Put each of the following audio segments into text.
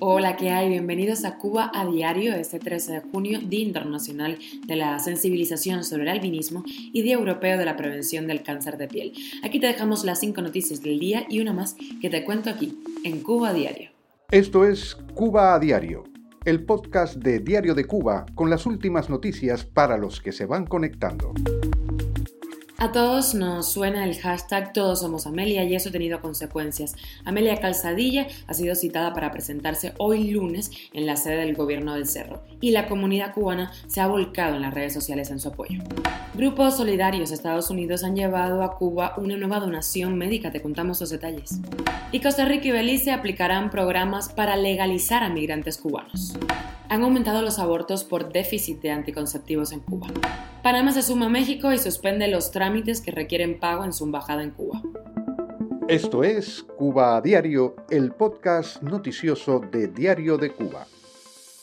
Hola, ¿qué hay? Bienvenidos a Cuba a Diario, este 13 de junio, Día Internacional de la Sensibilización sobre el Albinismo y Día Europeo de la Prevención del Cáncer de Piel. Aquí te dejamos las cinco noticias del día y una más que te cuento aquí, en Cuba a Diario. Esto es Cuba a Diario, el podcast de Diario de Cuba con las últimas noticias para los que se van conectando. A todos nos suena el hashtag Todos somos Amelia y eso ha tenido consecuencias. Amelia Calzadilla ha sido citada para presentarse hoy lunes en la sede del gobierno del Cerro y la comunidad cubana se ha volcado en las redes sociales en su apoyo. Grupos solidarios de Estados Unidos han llevado a Cuba una nueva donación médica, te contamos los detalles. Y Costa Rica y Belice aplicarán programas para legalizar a migrantes cubanos han aumentado los abortos por déficit de anticonceptivos en Cuba. Panamá se suma a México y suspende los trámites que requieren pago en su embajada en Cuba. Esto es Cuba a Diario, el podcast noticioso de Diario de Cuba.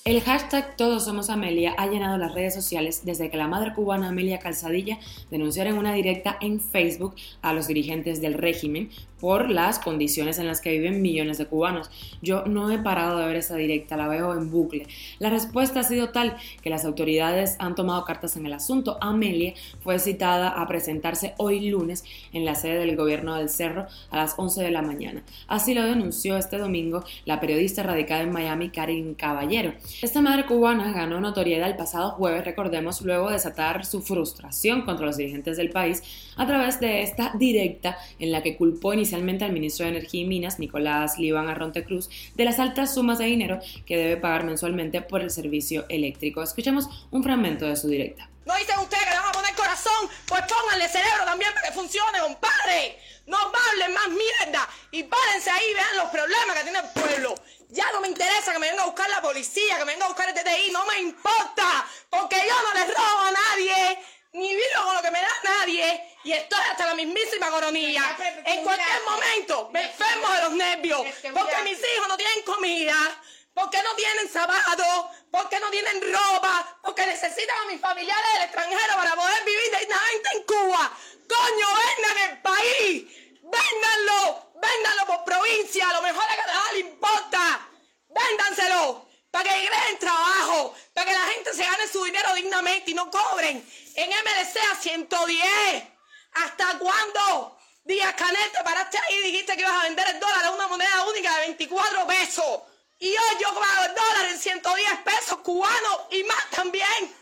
El hashtag Todos Somos Amelia ha llenado las redes sociales desde que la madre cubana Amelia Calzadilla denunció en una directa en Facebook a los dirigentes del régimen por las condiciones en las que viven millones de cubanos. Yo no he parado de ver esa directa, la veo en bucle. La respuesta ha sido tal que las autoridades han tomado cartas en el asunto. Amelia fue citada a presentarse hoy lunes en la sede del gobierno del Cerro a las 11 de la mañana. Así lo denunció este domingo la periodista radicada en Miami, Karin Caballero. Esta madre cubana ganó notoriedad el pasado jueves, recordemos, luego de desatar su frustración contra los dirigentes del país a través de esta directa en la que culpó inicialmente al ministro de Energía y Minas, Nicolás Libán Arronte Cruz, de las altas sumas de dinero que debe pagar mensualmente por el servicio eléctrico. Escuchemos un fragmento de su directa. ¿No dicen ustedes que le van a poner corazón? Pues pónganle cerebro también para que funcione, compadre. No hablen más mierda y párense ahí y vean los problemas que tiene el pueblo. Ya no me interesa que me venga a buscar la policía, que me venga a buscar el TTI, no me importa, porque yo no les robo a nadie, ni vivo con lo que me da nadie, y estoy hasta la mismísima coronilla. En cualquier momento me enfermo de los nervios, porque mis hijos no tienen comida, porque no tienen zapatos, porque no tienen ropa, porque necesitan a mis familiares del extranjero para poder vivir dignamente en Cuba. Coño, vengan el país, véndanlo, véndanlo por provincia, a lo mejor a cada le importa. Véndanselo para que creen trabajo, para que la gente se gane su dinero dignamente y no cobren en MLC a 110. ¿Hasta cuándo? Díaz Canete, paraste ahí y dijiste que ibas a vender el dólar a una moneda única de 24 pesos. Y hoy yo pago el dólar en 110 pesos cubanos y más también.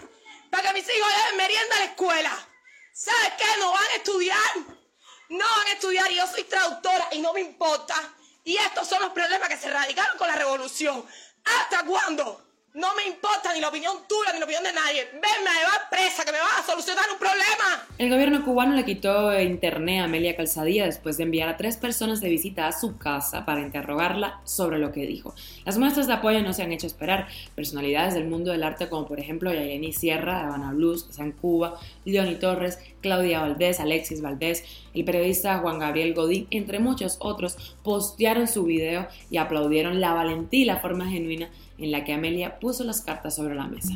Para que mis hijos den merienda a la escuela. ¿Sabes qué? No van a estudiar. No van a estudiar y yo soy traductora y no me importa. Y estos son los problemas que se erradicaron con la revolución. ¿Hasta cuándo? No me importa ni la opinión tuya ni la opinión de nadie. Venme a llevar presa que me va a solucionar un problema. El gobierno cubano le quitó internet a Amelia Calzadilla después de enviar a tres personas de visita a su casa para interrogarla sobre lo que dijo. Las muestras de apoyo no se han hecho esperar. Personalidades del mundo del arte como por ejemplo Yayeni Sierra, Habana Blues, en Cuba, Leoni Torres, Claudia Valdés, Alexis Valdés, el periodista Juan Gabriel Godín, entre muchos otros, postearon su video y aplaudieron la valentía y la forma genuina en la que Amelia puso las cartas sobre la mesa.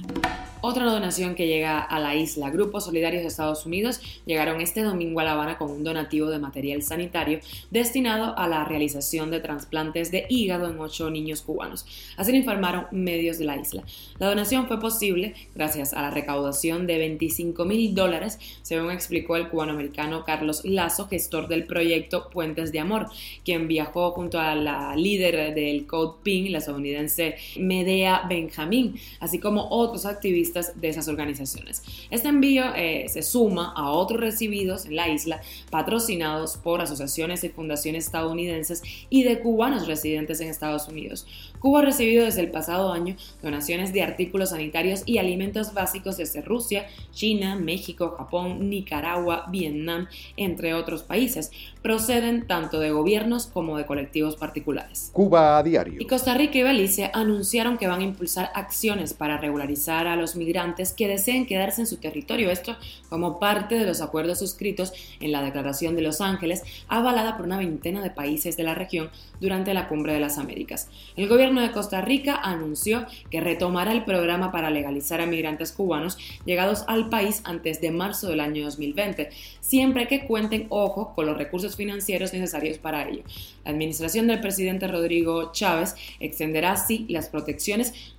Otra donación que llega a la isla. Grupos solidarios de Estados Unidos llegaron este domingo a La Habana con un donativo de material sanitario destinado a la realización de trasplantes de hígado en ocho niños cubanos. Así informaron medios de la isla. La donación fue posible gracias a la recaudación de 25 mil dólares, según explicó el cubanoamericano Carlos Lazo, gestor del proyecto Puentes de Amor, quien viajó junto a la líder del Code PIN, la estadounidense Medea Benjamín, así como otros activistas de esas organizaciones. Este envío eh, se suma a otros recibidos en la isla, patrocinados por asociaciones y fundaciones estadounidenses y de cubanos residentes en Estados Unidos. Cuba ha recibido desde el pasado año donaciones de artículos sanitarios y alimentos básicos desde Rusia, China, México, Japón, Nicaragua, Vietnam, entre otros países. Proceden tanto de gobiernos como de colectivos particulares. Cuba a diario. Y Costa Rica y Belice anunciaron que van a impulsar acciones para regularizar a los migrantes que deseen quedarse en su territorio. Esto como parte de los acuerdos suscritos en la Declaración de Los Ángeles, avalada por una veintena de países de la región durante la Cumbre de las Américas. El gobierno de Costa Rica anunció que retomará el programa para legalizar a migrantes cubanos llegados al país antes de marzo del año 2020, siempre que cuenten, ojo, con los recursos financieros necesarios para ello. La administración del presidente Rodrigo Chávez extenderá así las protecciones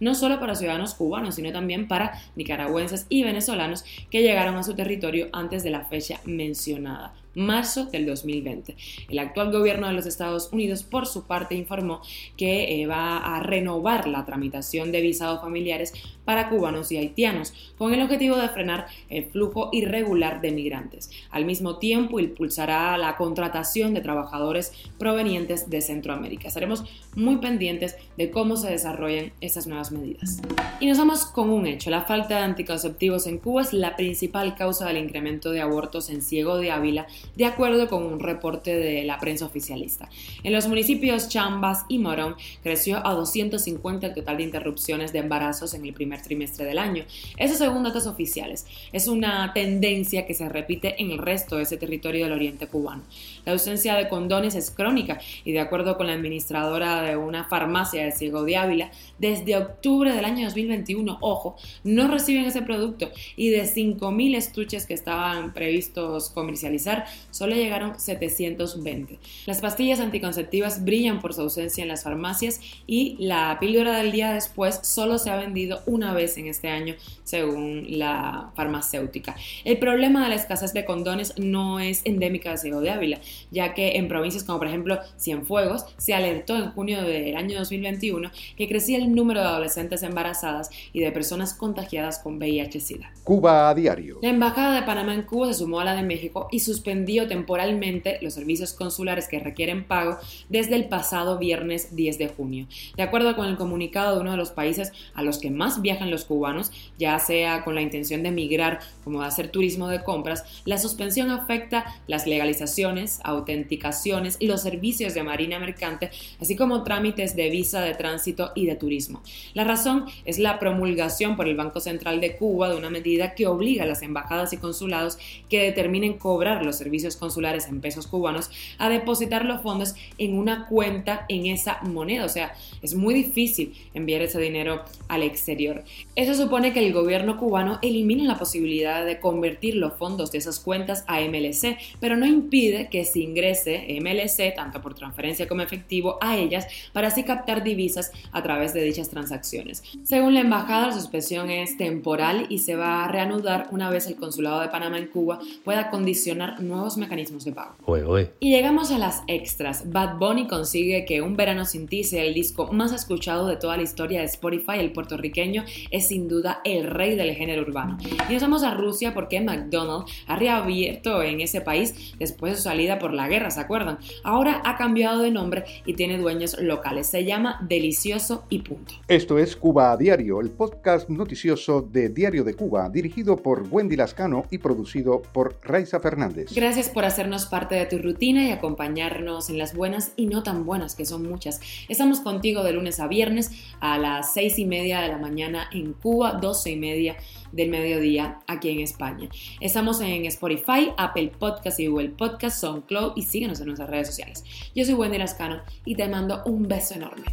no solo para ciudadanos cubanos, sino también para nicaragüenses y venezolanos que llegaron a su territorio antes de la fecha mencionada marzo del 2020. El actual gobierno de los Estados Unidos, por su parte, informó que eh, va a renovar la tramitación de visados familiares para cubanos y haitianos, con el objetivo de frenar el flujo irregular de migrantes. Al mismo tiempo, impulsará la contratación de trabajadores provenientes de Centroamérica. Estaremos muy pendientes de cómo se desarrollen estas nuevas medidas. Y nos vamos con un hecho. La falta de anticonceptivos en Cuba es la principal causa del incremento de abortos en Ciego de Ávila de acuerdo con un reporte de la prensa oficialista. En los municipios Chambas y Morón creció a 250 el total de interrupciones de embarazos en el primer trimestre del año. Eso según datos oficiales. Es una tendencia que se repite en el resto de ese territorio del oriente cubano. La ausencia de condones es crónica y de acuerdo con la administradora de una farmacia de Ciego de Ávila, desde octubre del año 2021, ojo, no reciben ese producto y de 5.000 estuches que estaban previstos comercializar, solo llegaron 720. Las pastillas anticonceptivas brillan por su ausencia en las farmacias y la píldora del día después solo se ha vendido una vez en este año, según la farmacéutica. El problema de la escasez de condones no es endémica de Ciego de Ávila, ya que en provincias como por ejemplo Cienfuegos se alertó en junio del año 2021 que crecía el número de adolescentes embarazadas y de personas contagiadas con VIH-Sida. Cuba a diario. La Embajada de Panamá en Cuba se sumó a la de México y suspendió temporalmente los servicios consulares que requieren pago desde el pasado viernes 10 de junio. De acuerdo con el comunicado de uno de los países a los que más viajan los cubanos, ya sea con la intención de emigrar como de hacer turismo de compras, la suspensión afecta las legalizaciones, autenticaciones, los servicios de marina mercante, así como trámites de visa de tránsito y de turismo. La razón es la promulgación por el Banco Central de Cuba de una medida que obliga a las embajadas y consulados que determinen cobrar los servicios consulares en pesos cubanos a depositar los fondos en una cuenta en esa moneda. O sea, es muy difícil enviar ese dinero al exterior. Eso supone que el gobierno cubano elimina la posibilidad de convertir los fondos de esas cuentas a MLC, pero no impide que se ingrese MLC, tanto por transferencia como efectivo, a ellas para así captar divisas a través de dichas transacciones. Según la embajada, la suspensión es temporal y se va a reanudar una vez el consulado de Panamá en Cuba pueda condicionar nuevos mecanismos de pago. Y llegamos a las extras. Bad Bunny consigue que Un Verano Sin Ti sea el disco más escuchado de toda la historia de Spotify. El puertorriqueño es sin duda el rey del género urbano. Y nos vamos a Rusia porque McDonald's ha reabierto en ese país después de su salida por la guerra, ¿se acuerdan? Ahora ha cambiado de nombre y tiene dueños locales. Se llama Delicioso y punto. Esto es Cuba a Diario, el podcast noticioso de Diario de Cuba, dirigido por Wendy Lascano y producido por Raiza Fernández. Gracias por hacernos parte de tu rutina y acompañarnos en las buenas y no tan buenas, que son muchas. Estamos contigo de lunes a viernes a las seis y media de la mañana en Cuba, doce y media del mediodía aquí en España. Estamos en Spotify, Apple Podcast y Google Podcast, SoundCloud y síguenos en nuestras redes sociales. Yo soy Wendy Lascano y te mando un beso enorme.